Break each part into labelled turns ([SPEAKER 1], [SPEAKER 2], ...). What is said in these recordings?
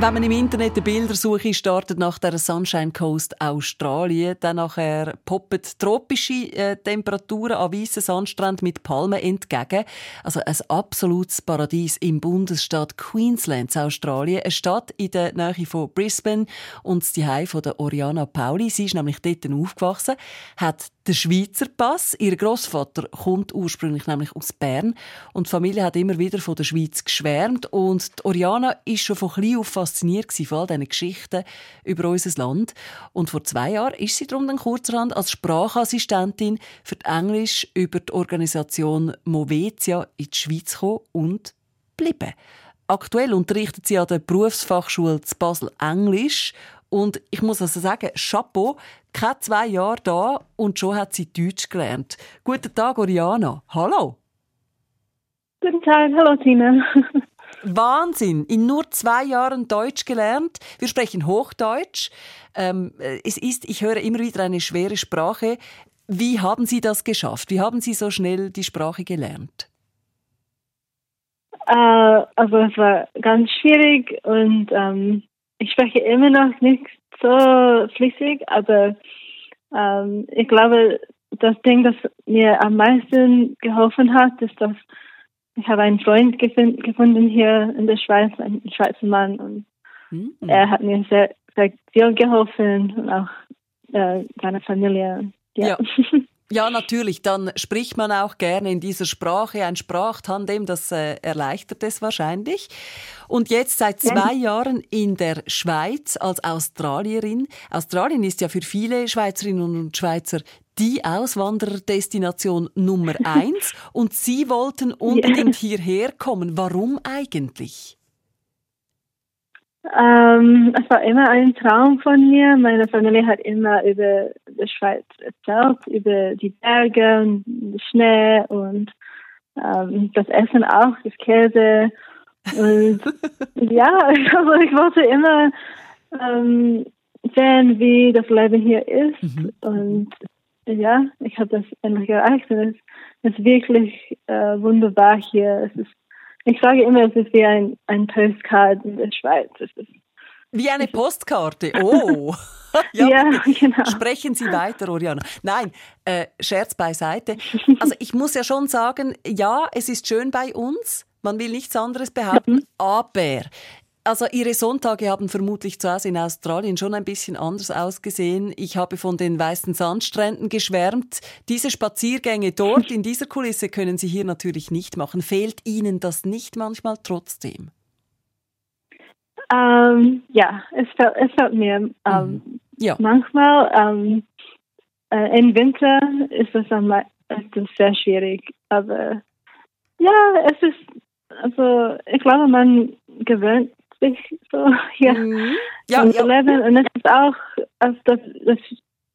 [SPEAKER 1] Wenn man im Internet eine Bildersuche startet nach der Sunshine Coast Australien, dann nachher poppen tropische äh, Temperaturen an weißen Sandstränden mit Palmen entgegen. Also ein absolutes Paradies im Bundesstaat Queensland, Australien. Eine Stadt in der Nähe von Brisbane und die Heim von der Oriana Pauli. Sie ist nämlich dort aufgewachsen, hat den Schweizer Pass. Ihr Großvater kommt ursprünglich nämlich aus Bern und die Familie hat immer wieder von der Schweiz geschwärmt und die Oriana ist schon von klein auf fasziniert von all diesen Geschichten über unser Land und vor zwei Jahren ist sie darum dann kurzerhand als Sprachassistentin für Englisch über die Organisation Movetia in die Schweiz gekommen und geblieben. Aktuell unterrichtet sie an der Berufsfachschule zu Basel Englisch und ich muss also sagen, Chapeau, keine zwei Jahre da und schon hat sie Deutsch gelernt. Guten Tag, Oriana. Hallo.
[SPEAKER 2] Guten Tag, hallo Tina.
[SPEAKER 1] Wahnsinn! In nur zwei Jahren Deutsch gelernt. Wir sprechen Hochdeutsch. Ähm, es ist, ich höre immer wieder eine schwere Sprache. Wie haben Sie das geschafft? Wie haben Sie so schnell die Sprache gelernt?
[SPEAKER 2] Äh, also es war ganz schwierig und ähm, ich spreche immer noch nicht so flüssig, aber ähm, ich glaube, das Ding, das mir am meisten geholfen hat, ist, dass ich habe einen Freund gefunden hier in der Schweiz, einen Schweizer Mann, und mhm. er hat mir sehr, sehr viel geholfen und auch äh, seine Familie.
[SPEAKER 1] Ja. ja. Ja, natürlich. Dann spricht man auch gerne in dieser Sprache. Ein Sprachtandem, das äh, erleichtert es wahrscheinlich. Und jetzt seit zwei ja. Jahren in der Schweiz als Australierin. Australien ist ja für viele Schweizerinnen und Schweizer die Auswanderdestination Nummer eins. und Sie wollten unbedingt ja. hierher kommen. Warum eigentlich?
[SPEAKER 2] Ähm, es war immer ein Traum von mir. Meine Familie hat immer über die Schweiz erzählt, über die Berge und den Schnee und ähm, das Essen auch, das Käse. Und ja, also ich wollte immer ähm, sehen, wie das Leben hier ist. Mhm. Und ja, ich habe das endlich erreicht. Und es ist wirklich äh, wunderbar hier. Es ist ich sage immer, es ist wie ein, ein Postcard in der Schweiz.
[SPEAKER 1] wie eine Postkarte. Oh.
[SPEAKER 2] ja, ja genau.
[SPEAKER 1] Sprechen Sie weiter, Oriana. Nein, äh, Scherz beiseite. Also ich muss ja schon sagen, ja, es ist schön bei uns. Man will nichts anderes behaupten, mhm. aber also Ihre Sonntage haben vermutlich zu Hause in Australien schon ein bisschen anders ausgesehen. Ich habe von den weißen Sandstränden geschwärmt. Diese Spaziergänge dort in dieser Kulisse können Sie hier natürlich nicht machen. Fehlt Ihnen das nicht manchmal trotzdem?
[SPEAKER 2] Ähm, ja, es fällt, es fällt mir ähm, mhm. ja. manchmal. Ähm, äh, Im Winter ist es, am, ist sehr schwierig, aber ja, es ist also ich glaube, man gewöhnt sich so hier mhm. ja, ja. leben. Und es ist auch, also das, das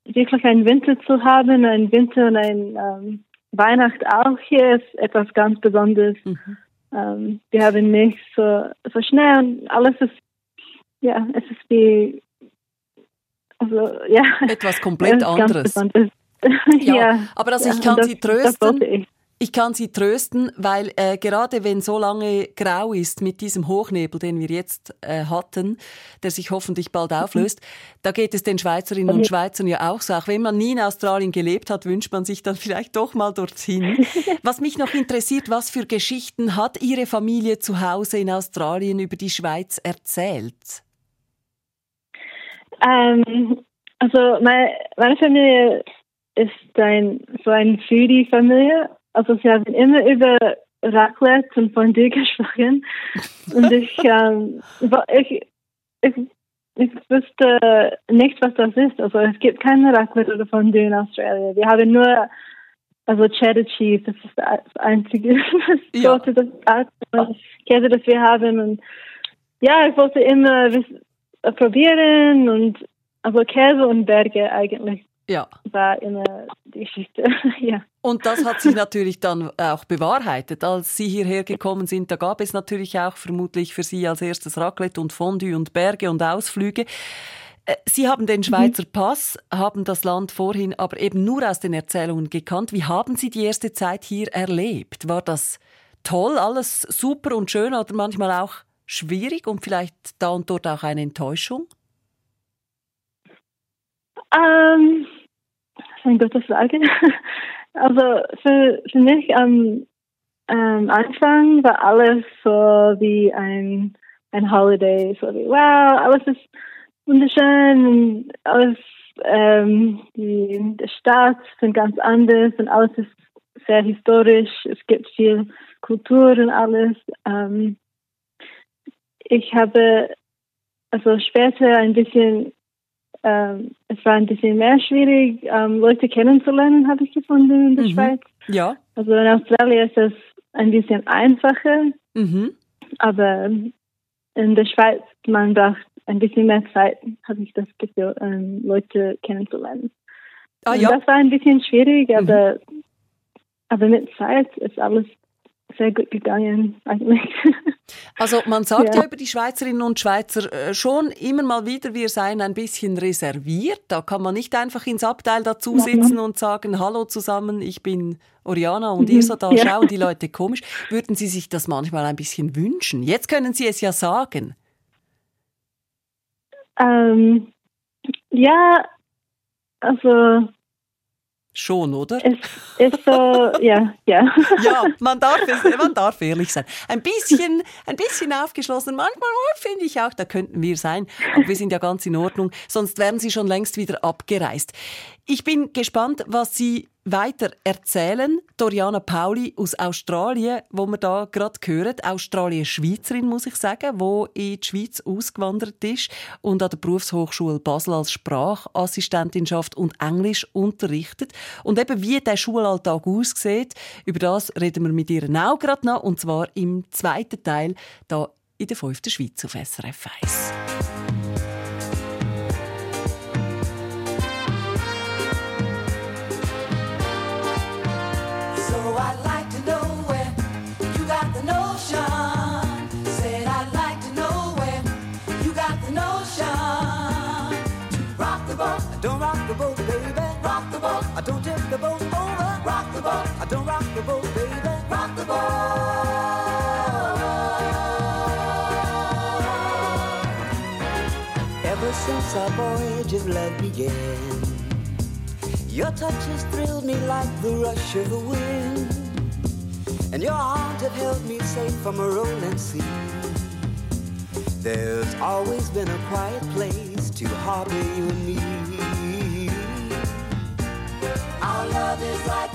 [SPEAKER 2] wirklich ein Winter zu haben, ein Winter und ein ähm, Weihnacht auch hier ist etwas ganz Besonderes. Mhm. Ähm, wir haben nicht so, so schnell und alles ist, ja, es ist wie, also, ja.
[SPEAKER 1] Etwas komplett anderes. ja, ja, aber also ich kann das, Sie trösten. Ich kann Sie trösten, weil äh, gerade wenn so lange grau ist mit diesem Hochnebel, den wir jetzt äh, hatten, der sich hoffentlich bald auflöst, da geht es den Schweizerinnen und Schweizern ja auch so. Auch wenn man nie in Australien gelebt hat, wünscht man sich dann vielleicht doch mal dorthin. Was mich noch interessiert, was für Geschichten hat Ihre Familie zu Hause in Australien über die Schweiz erzählt?
[SPEAKER 2] Ähm, also meine, meine Familie ist ein, so eine Foodie-Familie also sie haben immer über Raclette und Fondue gesprochen. Und ich, ähm, ich, ich, ich wusste nicht, was das ist. Also es gibt keine Raclette oder Fondue in Australien. Wir haben nur also Cheddar Cheese, das ist das einzige ja. das, das Käse, das wir haben. Und ja, ich wollte immer probieren und also Käse und Berge eigentlich
[SPEAKER 1] ja.
[SPEAKER 2] war immer die Geschichte. ja.
[SPEAKER 1] Und das hat sich natürlich dann auch bewahrheitet. Als Sie hierher gekommen sind, da gab es natürlich auch vermutlich für Sie als erstes Raclette und Fondue und Berge und Ausflüge. Äh, Sie haben den Schweizer mhm. Pass, haben das Land vorhin aber eben nur aus den Erzählungen gekannt. Wie haben Sie die erste Zeit hier erlebt? War das toll, alles super und schön oder manchmal auch schwierig und vielleicht da und dort auch eine Enttäuschung?
[SPEAKER 2] Ähm, eine gute Frage. Also für, für mich am ähm, Anfang war alles so wie ein, ein Holiday, so wie wow, alles ist wunderschön und alles, ähm, die, die Stadt sind ganz anders und alles ist sehr historisch. Es gibt viel Kultur und alles. Ähm, ich habe also später ein bisschen, ähm, es war ein bisschen mehr schwierig, ähm, Leute kennenzulernen, habe ich gefunden in der mhm. Schweiz.
[SPEAKER 1] Ja.
[SPEAKER 2] Also in Australien ist es ein bisschen einfacher, mhm. aber in der Schweiz, man braucht ein bisschen mehr Zeit, habe ich das Gefühl, ähm, Leute kennenzulernen. Ah, ja. Das war ein bisschen schwierig, mhm. aber, mhm. aber mit Zeit ist alles sehr gut gegangen eigentlich.
[SPEAKER 1] Also man sagt ja. ja. über die Schweizerinnen und Schweizer äh, schon immer mal wieder, wir seien ein bisschen reserviert. Da kann man nicht einfach ins Abteil dazu sitzen ja. und sagen, hallo zusammen, ich bin Oriana und mhm. ihr so da ja. schauen die Leute komisch. Würden Sie sich das manchmal ein bisschen wünschen? Jetzt können Sie es ja sagen.
[SPEAKER 2] Ähm, ja, also
[SPEAKER 1] Schon, oder?
[SPEAKER 2] Es ist so, ja, ja.
[SPEAKER 1] Ja, man darf, man darf ehrlich sein. Ein bisschen, ein bisschen aufgeschlossen. Manchmal finde ich auch, da könnten wir sein. Aber wir sind ja ganz in Ordnung. Sonst wären sie schon längst wieder abgereist. Ich bin gespannt, was Sie weiter erzählen. Doriana Pauli aus Australien, wo wir da gerade hören. Australien-Schweizerin, muss ich sagen, wo in die Schweiz ausgewandert ist und an der Berufshochschule Basel als Sprachassistentin schafft und Englisch unterrichtet. Und eben wie der Schulalltag aussieht, über das reden wir mit ihr auch gerade noch, und zwar im zweiten Teil da in der fünften Schweiz auf SRF 1. Since our voyage of love began. Your touch has thrilled me like the rush of the wind, and your arms have held me safe from a rolling sea. There's always been a quiet place to harbor you and me. Our love is like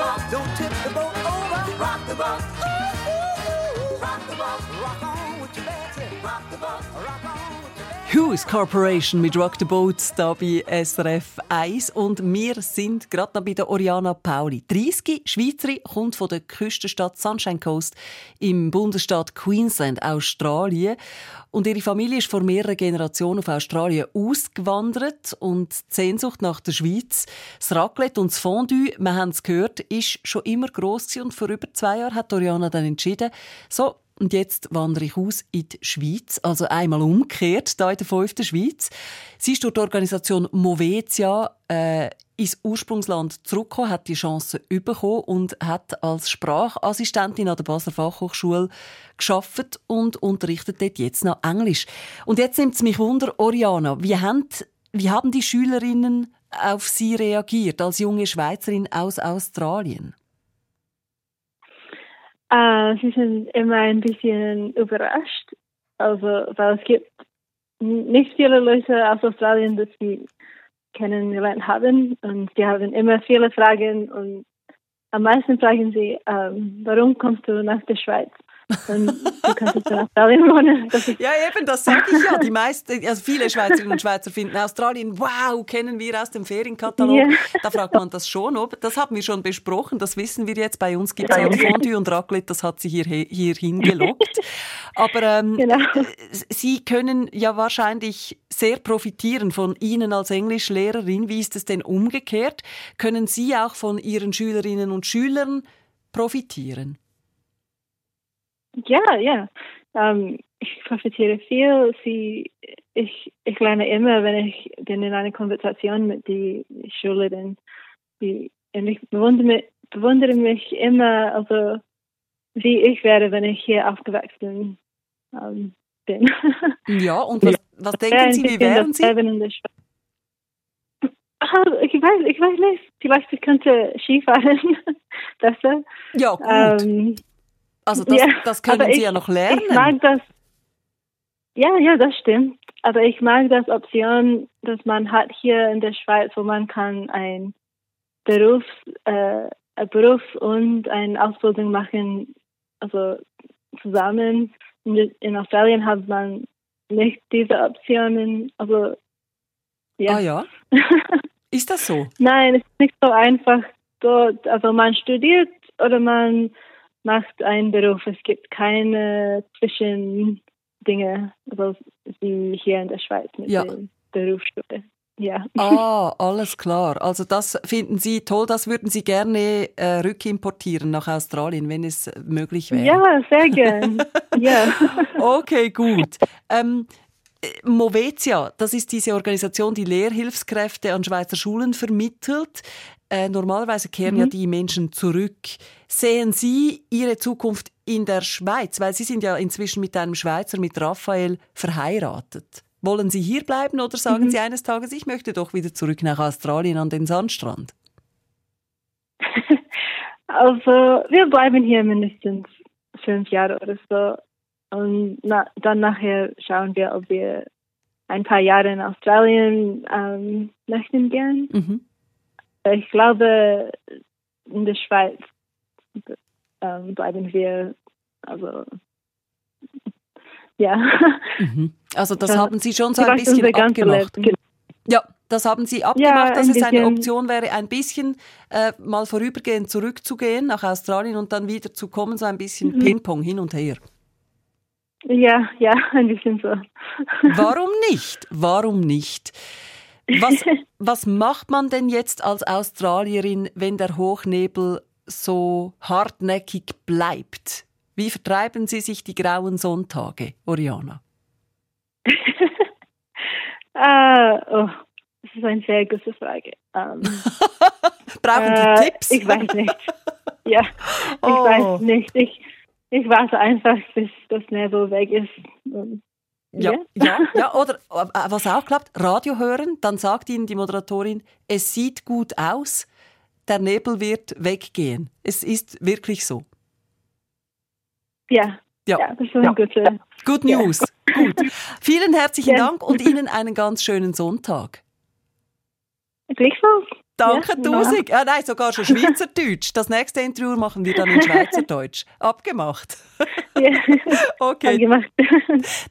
[SPEAKER 1] boat. Don't tip the boat over. Rock the boat. Ooh, ooh, ooh. Rock the boat. Rock on Hughes Corporation mit Rock the Boats da bei SRF 1 und wir sind gerade noch bei der Oriana Pauli. 30, Schweizerin, kommt von der Küstenstadt Sunshine Coast im Bundesstaat Queensland, Australien. Und ihre Familie ist vor mehreren Generationen auf Australien ausgewandert. Und die Sehnsucht nach der Schweiz, das Raclette und das Fondue, wir haben es gehört, ist schon immer gross und vor über zwei Jahren hat Oriana dann entschieden, so und jetzt wandere ich aus in die Schweiz, also einmal umgekehrt, hier in der fünften Schweiz. Sie ist durch die Organisation Movetia äh, ins Ursprungsland zurückgekommen, hat die Chance bekommen und hat als Sprachassistentin an der Basler Fachhochschule geschafft und unterrichtet dort jetzt noch Englisch. Und jetzt nimmt es mich wunder, Oriana, wie haben, wie haben die Schülerinnen auf Sie reagiert als junge Schweizerin aus Australien?
[SPEAKER 2] Äh, sie sind immer ein bisschen überrascht, also weil es gibt nicht viele Leute aus Australien, die sie kennengelernt haben. Und sie haben immer viele Fragen. Und am meisten fragen sie, ähm, warum kommst du nach der Schweiz? Und du kannst in Australien wohnen.
[SPEAKER 1] ja, eben, das sage ich ja. Die meisten, also viele Schweizerinnen und Schweizer finden Australien, wow, kennen wir aus dem Ferienkatalog. Yeah. Da fragt man das schon, ob. Das haben wir schon besprochen, das wissen wir jetzt. Bei uns gibt es ja Fondue und Raclette, das hat sie hier, hier hingelockt. Aber ähm, genau. Sie können ja wahrscheinlich sehr profitieren von Ihnen als Englischlehrerin. Wie ist es denn umgekehrt? Können Sie auch von Ihren Schülerinnen und Schülern profitieren?
[SPEAKER 2] Ja, ja. Ähm, ich profitiere viel. Sie, ich, ich lerne immer, wenn ich bin in einer Konversation mit den Schülern. Die, und ich bewundere mich, bewundere mich immer, also wie ich wäre, wenn ich hier aufgewachsen ähm, bin.
[SPEAKER 1] Ja, und was, was denken Sie, wie wären Sie?
[SPEAKER 2] Ich weiß, ich weiß nicht. Vielleicht ich könnte Skifahren besser.
[SPEAKER 1] Ja, gut. Ähm, also das, ja, das können Sie ja noch lernen.
[SPEAKER 2] Ich mag das. Ja, ja, das stimmt. Aber ich mag das Option, dass man hat hier in der Schweiz, wo man kann ein Beruf, äh, ein Beruf und eine Ausbildung machen, also zusammen. In Australien hat man nicht diese Optionen. Also
[SPEAKER 1] ja. Ah ja. Ist das so?
[SPEAKER 2] Nein, es ist nicht so einfach dort. Also man studiert oder man macht einen Beruf. Es gibt keine Zwischendinge, also wie hier in der Schweiz mit ja. der Berufsschule. Ja.
[SPEAKER 1] Ah, alles klar. Also das finden Sie toll, das würden Sie gerne äh, rückimportieren nach Australien, wenn es möglich wäre.
[SPEAKER 2] Ja, sehr gern. ja.
[SPEAKER 1] Okay, gut. Ähm, Movetia, das ist diese Organisation, die Lehrhilfskräfte an Schweizer Schulen vermittelt. Äh, normalerweise kehren mhm. ja die Menschen zurück. Sehen Sie Ihre Zukunft in der Schweiz? Weil Sie sind ja inzwischen mit einem Schweizer, mit Raphael, verheiratet. Wollen Sie hier bleiben oder sagen mhm. Sie eines Tages, ich möchte doch wieder zurück nach Australien an den Sandstrand?
[SPEAKER 2] Also, wir bleiben hier mindestens fünf Jahre oder so. Und na, dann nachher schauen wir, ob wir ein paar Jahre in Australien ähm, möchten gern. Mhm. Ich glaube, in der Schweiz ähm, bleiben wir, also ja.
[SPEAKER 1] Mhm. Also das haben Sie schon so ein bisschen abgemacht. Ja, das haben Sie abgemacht, ja, dass es eine Option wäre, ein bisschen äh, mal vorübergehend zurückzugehen nach Australien und dann wieder zu kommen, so ein bisschen mhm. Ping-Pong hin und her.
[SPEAKER 2] Ja, ja, ein bisschen so.
[SPEAKER 1] Warum nicht? Warum nicht? Was, was macht man denn jetzt als Australierin, wenn der Hochnebel so hartnäckig bleibt? Wie vertreiben Sie sich die grauen Sonntage, Oriana?
[SPEAKER 2] uh, oh, das ist eine sehr gute Frage. Um, ähm,
[SPEAKER 1] Brauchen Sie uh, Tipps?
[SPEAKER 2] Ich weiß nicht. Ja, ich oh. weiß nicht. Ich, ich warte einfach, bis das Nebel weg ist.
[SPEAKER 1] Ja, ja, ja, oder äh, was auch klappt, Radio hören, dann sagt Ihnen die Moderatorin, es sieht gut aus, der Nebel wird weggehen. Es ist wirklich so.
[SPEAKER 2] Ja, ja, ja das ist eine ja. gute.
[SPEAKER 1] Good News. Ja. Gut. Vielen herzlichen Dank und Ihnen einen ganz schönen Sonntag.
[SPEAKER 2] Gleichfalls.
[SPEAKER 1] Danke ja, tausend. Ja, nein, sogar schon Schweizerdeutsch. Das nächste Interview machen wir dann in Schweizerdeutsch. Abgemacht. Okay.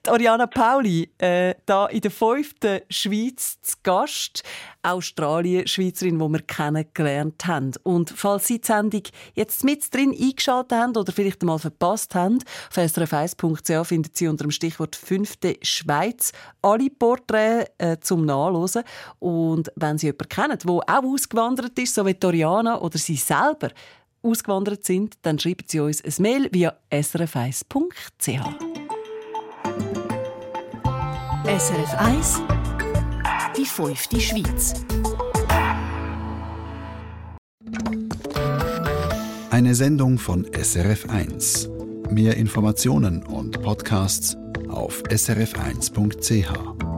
[SPEAKER 1] Oriana Pauli, äh, da in der fünften Schweiz zu Gast. Australien-Schweizerin, die wir kennengelernt haben. Und falls Sie die Sendung jetzt mit drin eingeschaltet haben oder vielleicht einmal verpasst haben, auf srf1.ch finden Sie unter dem Stichwort «Fünfte Schweiz» alle Porträts äh, zum Nachlesen. Und wenn Sie jemanden kennen, der auch ausgewandert ist, so wie Toriana oder Sie selber, ausgewandert sind, dann schreiben Sie uns ein Mail via srf1.ch.
[SPEAKER 3] SRF 1 Die fünfte Schweiz
[SPEAKER 4] Eine Sendung von SRF 1. Mehr Informationen und Podcasts auf srf1.ch.